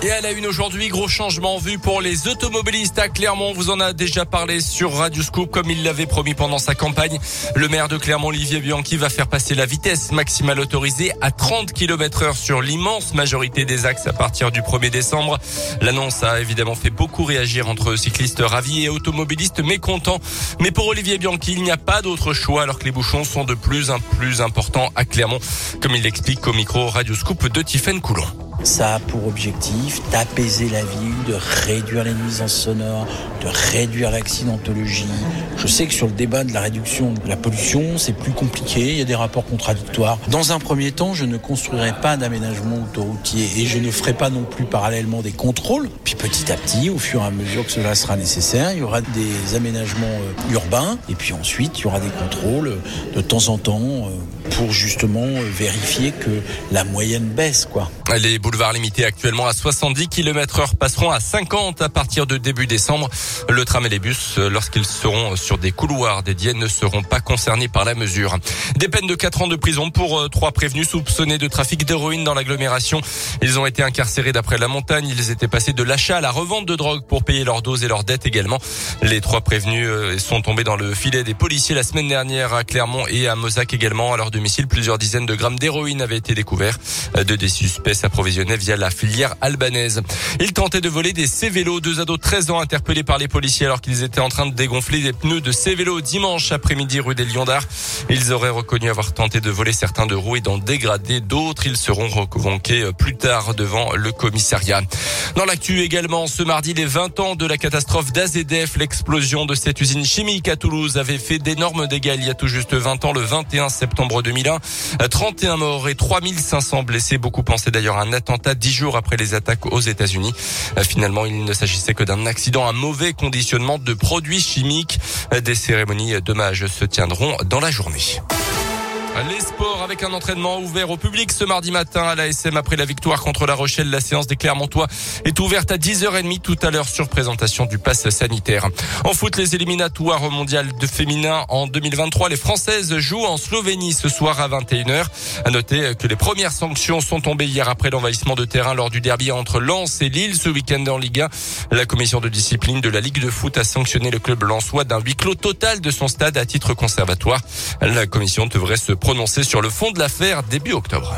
Et à la une aujourd'hui, gros changement vu pour les automobilistes à Clermont. Vous en a déjà parlé sur Radio Scoop comme il l'avait promis pendant sa campagne. Le maire de Clermont, Olivier Bianchi, va faire passer la vitesse maximale autorisée à 30 km heure sur l'immense majorité des axes à partir du 1er décembre. L'annonce a évidemment fait beaucoup réagir entre cyclistes ravis et automobilistes mécontents. Mais pour Olivier Bianchi, il n'y a pas d'autre choix alors que les bouchons sont de plus en plus importants à Clermont, comme il l'explique au micro Radio Scoop de Tiffaine Coulon. Ça a pour objectif d'apaiser la ville, de réduire les nuisances sonores, de réduire l'accidentologie. Je sais que sur le débat de la réduction de la pollution, c'est plus compliqué, il y a des rapports contradictoires. Dans un premier temps, je ne construirai pas d'aménagement autoroutier et je ne ferai pas non plus parallèlement des contrôles. Puis petit à petit, au fur et à mesure que cela sera nécessaire, il y aura des aménagements euh, urbains et puis ensuite, il y aura des contrôles de temps en temps euh, pour justement euh, vérifier que la moyenne baisse, quoi. Limités actuellement à 70 km heure passeront à 50 à partir de début décembre. Le tram et les bus, lorsqu'ils seront sur des couloirs dédiés, ne seront pas concernés par la mesure. Des peines de 4 ans de prison pour euh, trois prévenus soupçonnés de trafic d'héroïne dans l'agglomération. Ils ont été incarcérés d'après la montagne. Ils étaient passés de l'achat à la revente de drogue pour payer leurs doses et leurs dettes également. Les trois prévenus euh, sont tombés dans le filet des policiers la semaine dernière à Clermont et à Mozac également. À leur domicile, plusieurs dizaines de grammes d'héroïne avaient été découverts. De des suspects s'approvisionnaient via la filière albanaise. Ils tentaient de voler des C-vélos. Deux ados de 13 ans interpellés par les policiers alors qu'ils étaient en train de dégonfler des pneus de C-vélos dimanche après-midi rue des Lions d'Art. Ils auraient reconnu avoir tenté de voler certains de roues et d'en dégrader d'autres. Ils seront reconvoqués plus tard devant le commissariat. Dans l'actu également, ce mardi, les 20 ans de la catastrophe d'AZF, l'explosion de cette usine chimique à Toulouse avait fait d'énormes dégâts il y a tout juste 20 ans, le 21 septembre 2001. 31 morts et 3500 blessés. Beaucoup pensaient d'ailleurs à un attentat dix jours après les attaques aux États-Unis. Finalement, il ne s'agissait que d'un accident, un mauvais conditionnement de produits chimiques. Des cérémonies d'hommage se tiendront dans la journée. Les sports avec un entraînement ouvert au public ce mardi matin à la SM après la victoire contre La Rochelle. La séance des Clermontois est ouverte à 10h30 tout à l'heure sur présentation du pass sanitaire. En foot, les éliminatoires au de féminin en 2023. Les Françaises jouent en Slovénie ce soir à 21h. À noter que les premières sanctions sont tombées hier après l'envahissement de terrain lors du derby entre Lens et Lille ce week-end en Ligue 1. La commission de discipline de la Ligue de foot a sanctionné le club lensois d'un huis clos total de son stade à titre conservatoire. La commission devrait se prononcer sur le fond de l'affaire début octobre.